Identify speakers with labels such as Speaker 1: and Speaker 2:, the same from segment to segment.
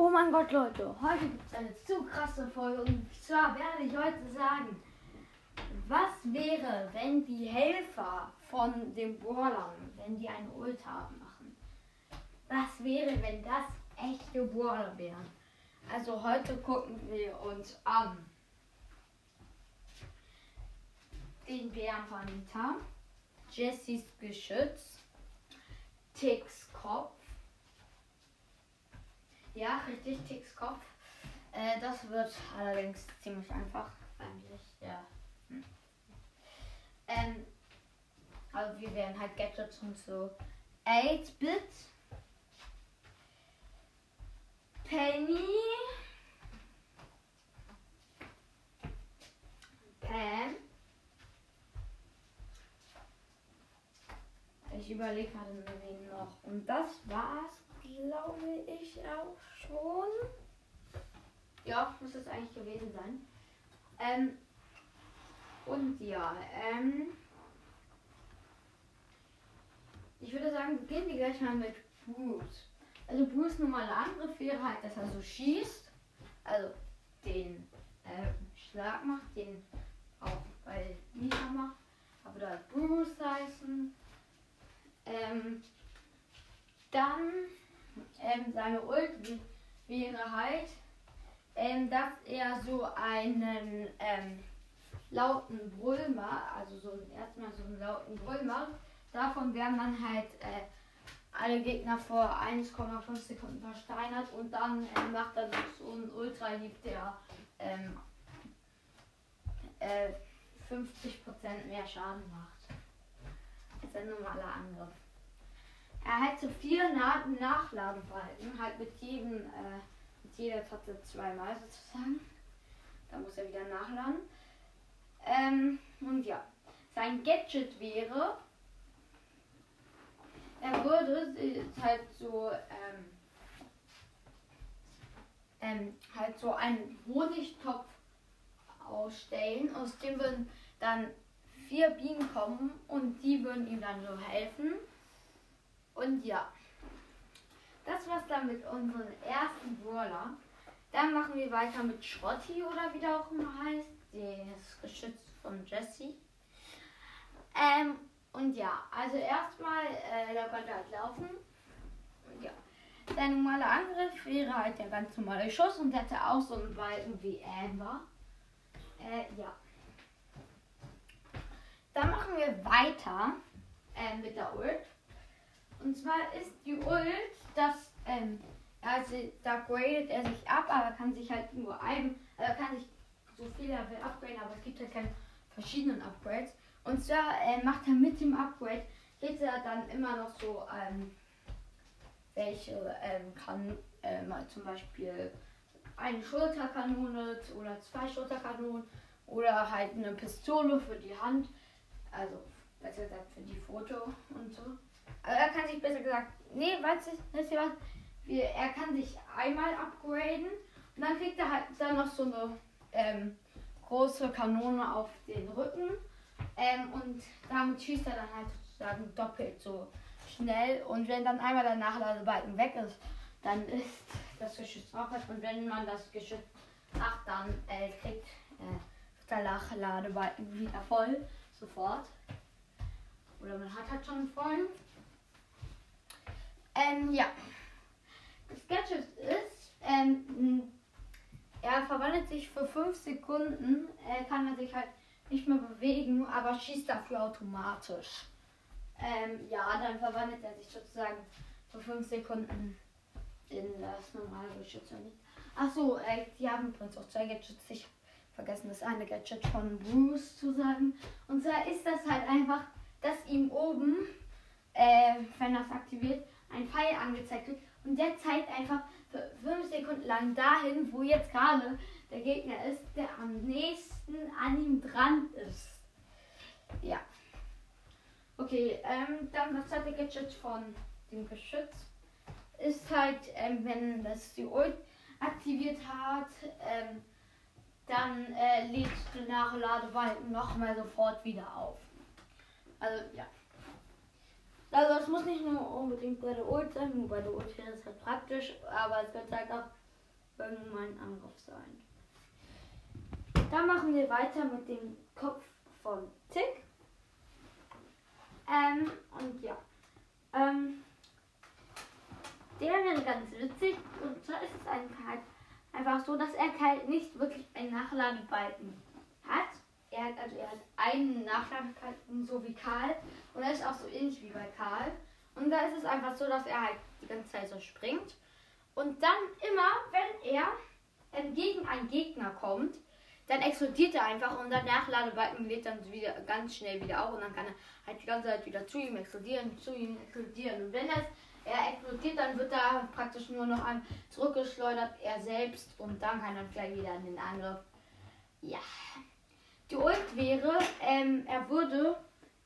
Speaker 1: Oh mein Gott, Leute, heute gibt es eine zu krasse Folge und zwar werde ich heute sagen, was wäre, wenn die Helfer von den Brawlern, wenn die eine Ultra machen? Was wäre, wenn das echte Brawler wären? Also heute gucken wir uns an den Bären von Jessys Geschütz, Ticks Kopf, ja, richtig, Ticks Kopf. Äh, das wird allerdings ziemlich einfach. Eigentlich, ja. Hm. Ähm, also wir werden halt Gadgets und so. 8-Bit. Penny. Pam. Ich überlege gerade wen noch. Und das war's ich auch schon. Ja, muss es eigentlich gewesen sein. Ähm, und ja, ähm, ich würde sagen, beginnen wir gleich mal mit Bruce. Also Bruce normale Angriff wäre halt, dass er so schießt, also den äh, Schlag macht, den auch bei Nina macht, aber da Bruce heißen. Ähm, dann ähm, seine Ult wäre halt, ähm, dass er so einen ähm, lauten Brüll macht, also so erstmal so einen lauten Brüll macht. Davon werden dann halt äh, alle Gegner vor 1,5 Sekunden versteinert und dann äh, macht er so einen Ultra-Lieb, der ähm, äh, 50% mehr Schaden macht. Das ist ein normaler Angriff. Er hat so vier Na Nachladebalken, halt mit jedem, äh, mit jeder Taste zweimal sozusagen. Da muss er wieder nachladen. Ähm, und ja, sein Gadget wäre, er würde halt so, ähm, ähm, halt so einen Honigtopf ausstellen, aus dem würden dann vier Bienen kommen und die würden ihm dann so helfen. Und ja, das war's dann mit unserem ersten Brawler. Dann machen wir weiter mit Schrotti oder wie der auch immer heißt. Das Geschütz von Jesse. Ähm, und ja, also erstmal, äh, da konnte halt laufen. Und ja. Sein normaler Angriff wäre halt der ganz normale Schuss und hätte auch so einen Balken wie Amber. Äh, ja. Dann machen wir weiter äh, mit der Ult. Zwar ist die Ult, dass, ähm, also da gradet er sich ab, aber kann sich halt nur ein, äh, kann sich so viel er will upgraden, aber es gibt halt keine verschiedenen Upgrades. Und zwar äh, macht er mit dem Upgrade, geht er dann immer noch so, ähm, welche ähm, kann äh, zum Beispiel eine Schulterkanone oder zwei Schulterkanonen oder halt eine Pistole für die Hand, also besser gesagt für die Foto und so. Er kann sich besser gesagt, nee, weißt du, weißt du was? Wir, er kann sich einmal upgraden und dann kriegt er halt dann noch so eine ähm, große Kanone auf den Rücken. Ähm, und damit schießt er dann halt sozusagen doppelt so schnell. Und wenn dann einmal der Nachladebalken weg ist, dann ist das Geschütz auch weg. Und wenn man das Geschütz macht, dann äh, kriegt äh, der Nachladebalken wieder voll, sofort. Oder man hat halt schon voll. Ähm, ja. Das Gadget ist, ähm, er verwandelt sich für 5 Sekunden, äh, kann er sich halt nicht mehr bewegen, aber schießt dafür automatisch. Ähm, ja, dann verwandelt er sich sozusagen für 5 Sekunden in das normale Geschütz. Achso, äh, die haben übrigens auch zwei Gadgets. Ich habe vergessen, das eine Gadget von Bruce zu sagen. Und zwar ist das halt einfach, dass ihm oben, äh, wenn das aktiviert, ein Pfeil angezeigt wird und der zeigt einfach für 5 Sekunden lang dahin, wo jetzt gerade der Gegner ist, der am nächsten an ihm dran ist. Ja. Okay, ähm, dann das zweite Gadget von dem Geschütz ist halt, ähm, wenn das die Ult aktiviert hat, ähm, dann äh, lädt der Nachladebalken nochmal sofort wieder auf. Also ja. Also es muss nicht nur unbedingt bei der Ult sein, nur bei der Ult wäre es halt praktisch, aber es könnte halt auch beim normalen Angriff sein. Dann machen wir weiter mit dem Kopf von Tick. Ähm, und ja. Ähm, der wäre ganz witzig. Und zwar ist es ein, halt einfach so, dass er halt nicht wirklich einen Nachladebalken hat. Er hat also er hat einen Nachladebalken, so wie Karl. Und er ist auch so ähnlich wie bei Karl. Und da ist es einfach so, dass er halt die ganze Zeit so springt. Und dann immer, wenn er entgegen einen Gegner kommt, dann explodiert er einfach und der Nachladebalken lädt dann wieder ganz schnell wieder auf und dann kann er halt die ganze Zeit wieder zu ihm explodieren, zu ihm explodieren. Und wenn das, er explodiert, dann wird er praktisch nur noch an zurückgeschleudert, er selbst und dann kann er gleich wieder in den Angriff. Ja. Die Ult wäre, ähm, er würde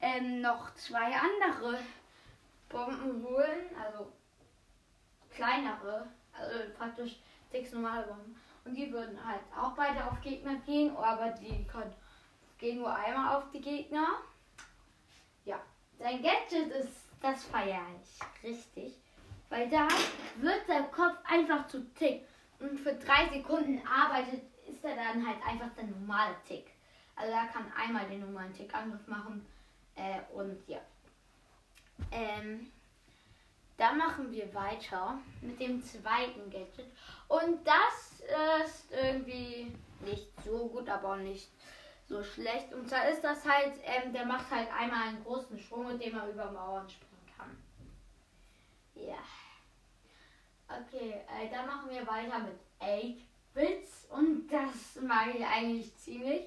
Speaker 1: ähm, noch zwei andere Bomben holen, also kleinere, also praktisch sechs normale Bomben. Und die würden halt auch beide auf Gegner gehen, aber die können, gehen nur einmal auf die Gegner. Ja, sein Gadget ist, das feiere ich richtig. Weil da wird der Kopf einfach zu Tick. Und für drei Sekunden arbeitet, ist er dann halt einfach der normale Tick. Also er kann einmal den normalen Tick-Angriff machen. Äh, und ja. Ähm, dann machen wir weiter mit dem zweiten Gadget. Und das ist irgendwie nicht so gut, aber auch nicht so schlecht. Und zwar ist das halt, ähm, der macht halt einmal einen großen Sprung, mit dem er über Mauern springen kann. Ja. Okay, äh, dann machen wir weiter mit 8-Bits. Und das mag ich eigentlich ziemlich.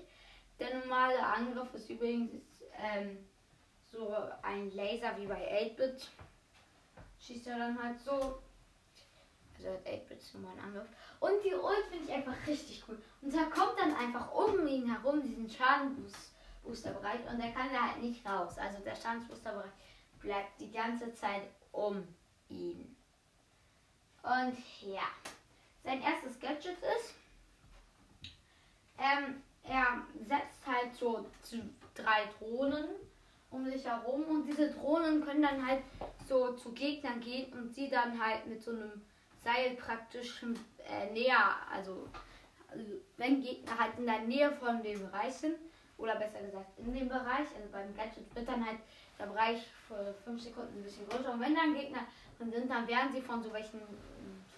Speaker 1: Der normale Angriff ist übrigens ähm, so ein Laser wie bei 8-Bit schießt er dann halt so. Also hat 8-Bits normalen Angriff. Und die Ult finde ich einfach richtig cool. Und er kommt dann einfach um ihn herum, diesen Schadenboosterbereich. Und er kann da halt nicht raus. Also der Schadensboosterbereich bleibt die ganze Zeit um ihn. Und ja, sein erstes Gadget ist, ähm, er setzt halt so drei Drohnen um sich herum und diese Drohnen können dann halt so zu Gegnern gehen und sie dann halt mit so einem Seil praktisch äh, näher, also, also, wenn Gegner halt in der Nähe von dem Bereich sind, oder besser gesagt in dem Bereich, also beim Gadget wird dann halt der Bereich für 5 Sekunden ein bisschen größer und wenn dann Gegner drin sind, dann werden sie von so welchen,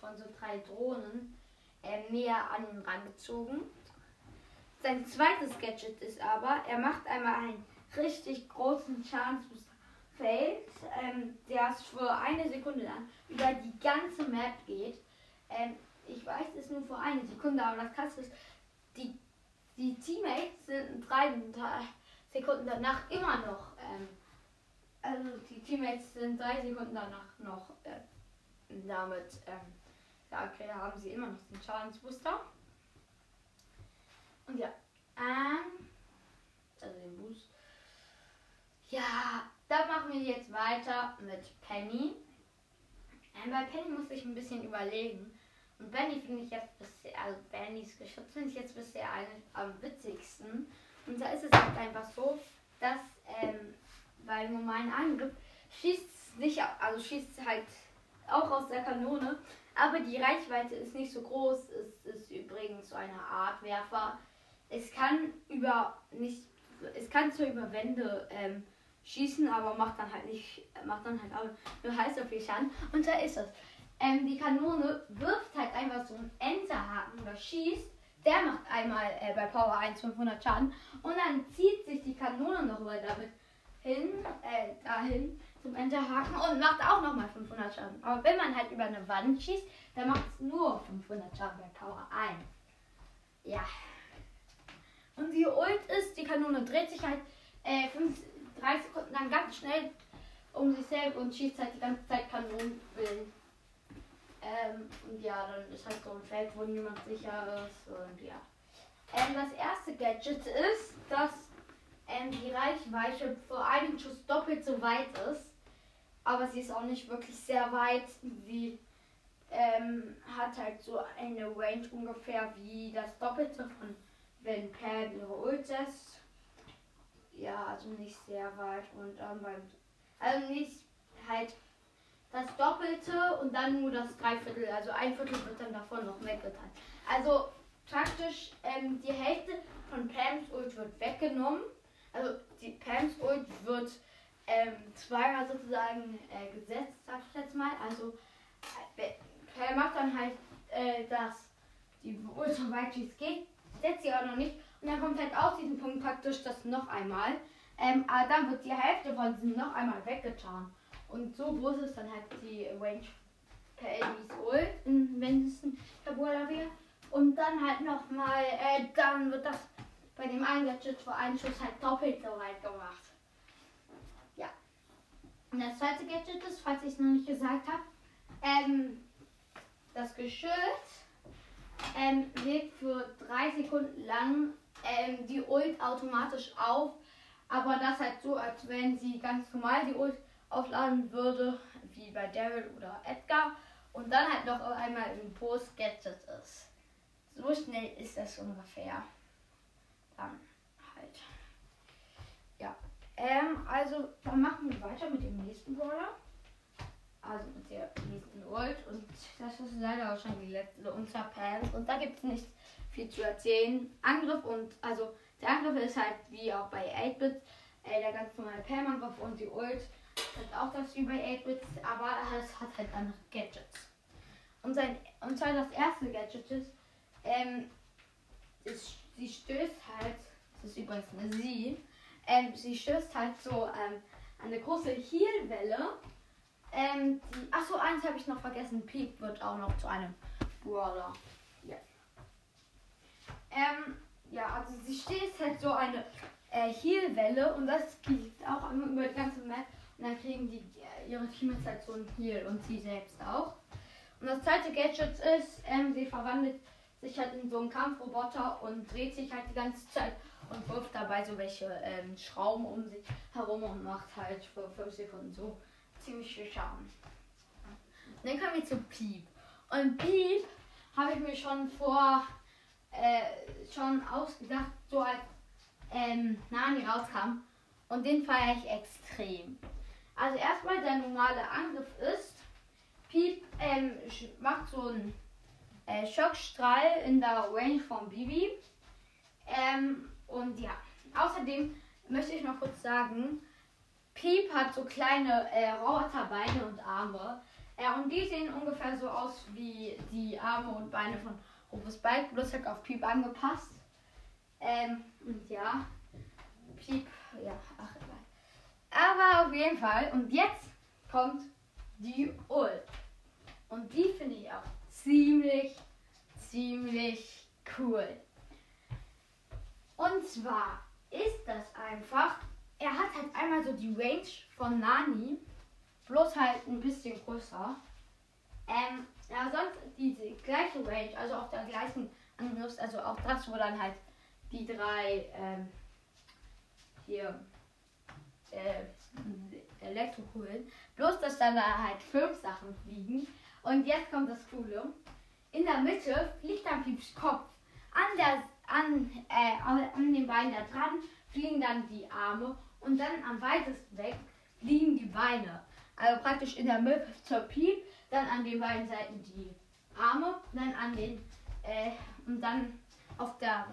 Speaker 1: von so drei Drohnen äh, näher an ihn rangezogen. Sein zweites Gadget ist aber, er macht einmal ein richtig großen Schadensbooster fällt, ähm, der für eine Sekunde lang über die ganze Map geht. Ähm, ich weiß es nur für eine Sekunde, aber das krasse ist, die, die Teammates sind drei Sekunden danach immer noch. Ähm, also die Teammates sind drei Sekunden danach noch äh, damit. Ähm, ja, okay, haben sie immer noch den Schadensbooster. Ja, ähm, also den Boost. Ja, dann machen wir jetzt weiter mit Penny. Ähm, bei Penny muss ich ein bisschen überlegen. Und Benny finde ich jetzt bisher, also Bennys Geschütz finde ich jetzt bisher eigentlich am witzigsten. Und da ist es halt einfach so, dass ähm, bei normalen Angriff schießt es nicht, also schießt halt auch aus der Kanone, aber die Reichweite ist nicht so groß. Es ist übrigens so eine Art Werfer. Es kann über nicht, es kann zwar über Wände ähm, schießen, aber macht dann halt nicht, macht dann halt auch nur heiß so viel Schaden. Und da ist es. Ähm, die Kanone wirft halt einfach so einen Enterhaken oder schießt. Der macht einmal äh, bei Power 1 500 Schaden und dann zieht sich die Kanone noch mal damit hin, äh, dahin zum Enterhaken und macht auch noch mal 500 Schaden. Aber wenn man halt über eine Wand schießt, dann macht es nur 500 Schaden bei Power 1. Ja. Die Ult ist, die Kanone dreht sich halt äh, 5, drei Sekunden lang ganz schnell um sich selbst und schießt halt die ganze Zeit Kanonenbillen. Ähm, und ja, dann ist halt so ein Feld, wo niemand sicher ist und ja. Ähm, das erste Gadget ist, dass ähm, die Reichweite für einen Schuss doppelt so weit ist. Aber sie ist auch nicht wirklich sehr weit. Sie ähm, hat halt so eine Range ungefähr wie das Doppelte von wenn Pam ihre Ult setzt. Ja, also nicht sehr weit und ähm, beim, also nicht halt das Doppelte und dann nur das Dreiviertel. Also ein Viertel wird dann davon noch weggeteilt. Also praktisch ähm, die Hälfte von Pams Ult wird weggenommen. Also die Pams Ult wird ähm, zweimal sozusagen äh, gesetzt, sag ich jetzt mal. Also äh, Pam macht dann halt äh, das, die Ult so weit wie es geht, setzt sie auch noch nicht. Und dann kommt halt aus diesem Punkt praktisch das noch einmal. Ähm, aber dann wird die Hälfte von diesem noch einmal weggetan. Und so groß ist dann halt die Range per Elvis Ult, wenn es ein Tabula wäre. Und dann halt nochmal, äh, dann wird das bei dem einen Gadget für einen Schuss halt doppelt so weit gemacht. Ja. Und das zweite Gadget ist, falls ich es noch nicht gesagt habe, ähm, das Geschütz ähm, legt für drei Sekunden lang ähm, die Ult automatisch auf. Aber das halt so, als wenn sie ganz normal die Ult aufladen würde, wie bei Daryl oder Edgar. Und dann halt noch einmal im Post Gadget ist. So schnell ist das ungefähr. Dann halt. Ja. Ähm, also, dann machen wir weiter mit dem nächsten Brawler. Also mit der nächsten Ult. Und das ist leider auch schon die letzte unter Pants. Und da gibt es nicht viel zu erzählen. Angriff und, also der Angriff ist halt wie auch bei 8-Bit, äh, der ganz normale Pam-Angriff und die Ult ist auch das wie bei 8-Bit, aber es hat halt andere Gadgets. Und, sein, und zwar das erste Gadget ist, ähm, ist, sie stößt halt, das ist übrigens eine Sie, ähm, sie stößt halt so ähm, eine große Heelwelle. Ähm, die, achso, eins habe ich noch vergessen, Peak wird auch noch zu einem Brawler. Ja. Ähm, ja, also sie stößt halt so eine äh, Heal-Welle und das geht auch über die ganze Map und dann kriegen die äh, ihre Teammates halt so ein Heal und sie selbst auch. Und das zweite Gadget ist, ähm, sie verwandelt sich halt in so einen Kampfroboter und dreht sich halt die ganze Zeit und wirft dabei so welche ähm, Schrauben um sich herum und macht halt für 5 Sekunden so ziemlich viel Schaden. Dann kommen wir zu Piep. Und Piep habe ich mir schon vor äh, schon ausgedacht, so als ähm, Nani rauskam. Und den feiere ich extrem. Also erstmal der normale Angriff ist, Piep ähm, macht so einen äh, Schockstrahl in der Range von Bibi. Ähm, und ja, außerdem möchte ich noch kurz sagen, Piep hat so kleine äh, Roboterbeine und Arme. Äh, und die sehen ungefähr so aus wie die Arme und Beine von Rufus Bike, bloß halt auf Piep angepasst. Ähm, und ja, Piep, ja, ach egal. Aber auf jeden Fall, und jetzt kommt die Ult. Und die finde ich auch ziemlich, ziemlich cool. Und zwar ist das einfach, er hat halt einmal so die Range von Nani, bloß halt ein bisschen größer. Ähm, ja, sonst diese gleiche Range, also auch der gleichen Angriffs, also auch das, wo dann halt die drei ähm, hier äh, Elektrokugeln, bloß dass dann da halt fünf Sachen fliegen. Und jetzt kommt das Coole. In der Mitte fliegt dann Pieps Kopf. An, der, an, äh, an den Beinen da dran fliegen dann die Arme und dann am weitesten weg fliegen die Beine. Also praktisch in der Mitte zur Piep, dann an den beiden Seiten die Arme, dann an den äh, und dann auf der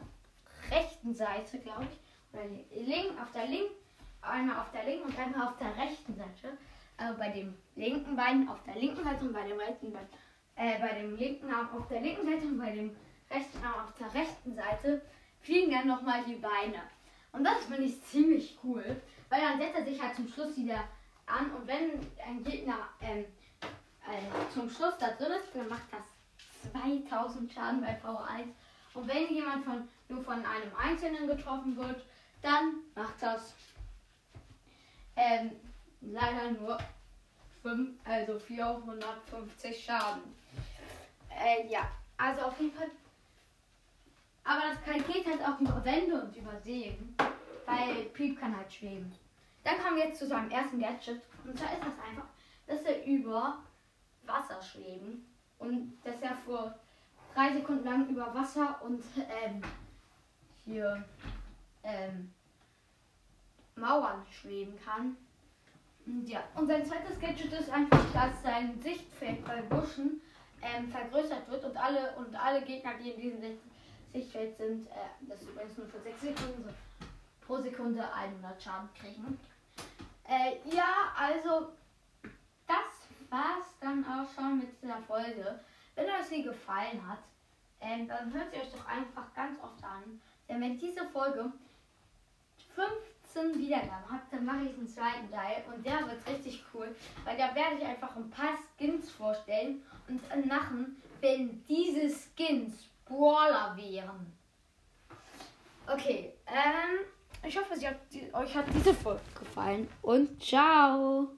Speaker 1: rechten Seite, glaube ich, oder link, auf der linken, einmal auf der linken und einmal auf der rechten Seite. Also bei dem linken Bein auf der linken Seite und bei dem rechten Bein, äh, bei dem linken Arm auf der linken Seite und bei dem rechten Arm auf der rechten Seite fliegen dann nochmal die Beine. Und das finde ich ziemlich cool, weil dann setzt er sich halt zum Schluss wieder an und wenn ein Gegner ähm, äh, zum Schluss da drin ist, dann macht das 2000 Schaden bei V1. Und wenn jemand von, nur von einem Einzelnen getroffen wird, dann macht das ähm, leider nur 5, also 450 Schaden. Äh, ja, also auf jeden Fall. Aber das geht halt auch über Wände und über Seen, weil Piep kann halt schweben. Dann kommen wir jetzt zu seinem ersten Gadget. Und zwar ist das einfach, dass er über Wasser schweben. Und dass er für drei Sekunden lang über Wasser und ähm, hier ähm, Mauern schweben kann. Und ja, und sein zweites Gadget ist einfach, dass sein Sichtfeld bei Buschen ähm, vergrößert wird und alle und alle Gegner, die in diesem Sicht Sichtfeld sind, äh, das ist übrigens nur für 6 Sekunden, so, pro Sekunde 100 Schaden kriegen. Äh, ja, also das war's dann auch schon mit dieser Folge. Wenn euch sie gefallen hat, ähm, dann hört sie euch doch einfach ganz oft an. Denn wenn diese Folge 15 Wiedergaben hat, dann mache ich einen zweiten Teil und der wird richtig cool, weil da werde ich einfach ein paar Skins vorstellen und machen, wenn diese Skins Brawler wären. Okay, ähm, ich hoffe, hat, euch hat diese Folge gefallen und ciao!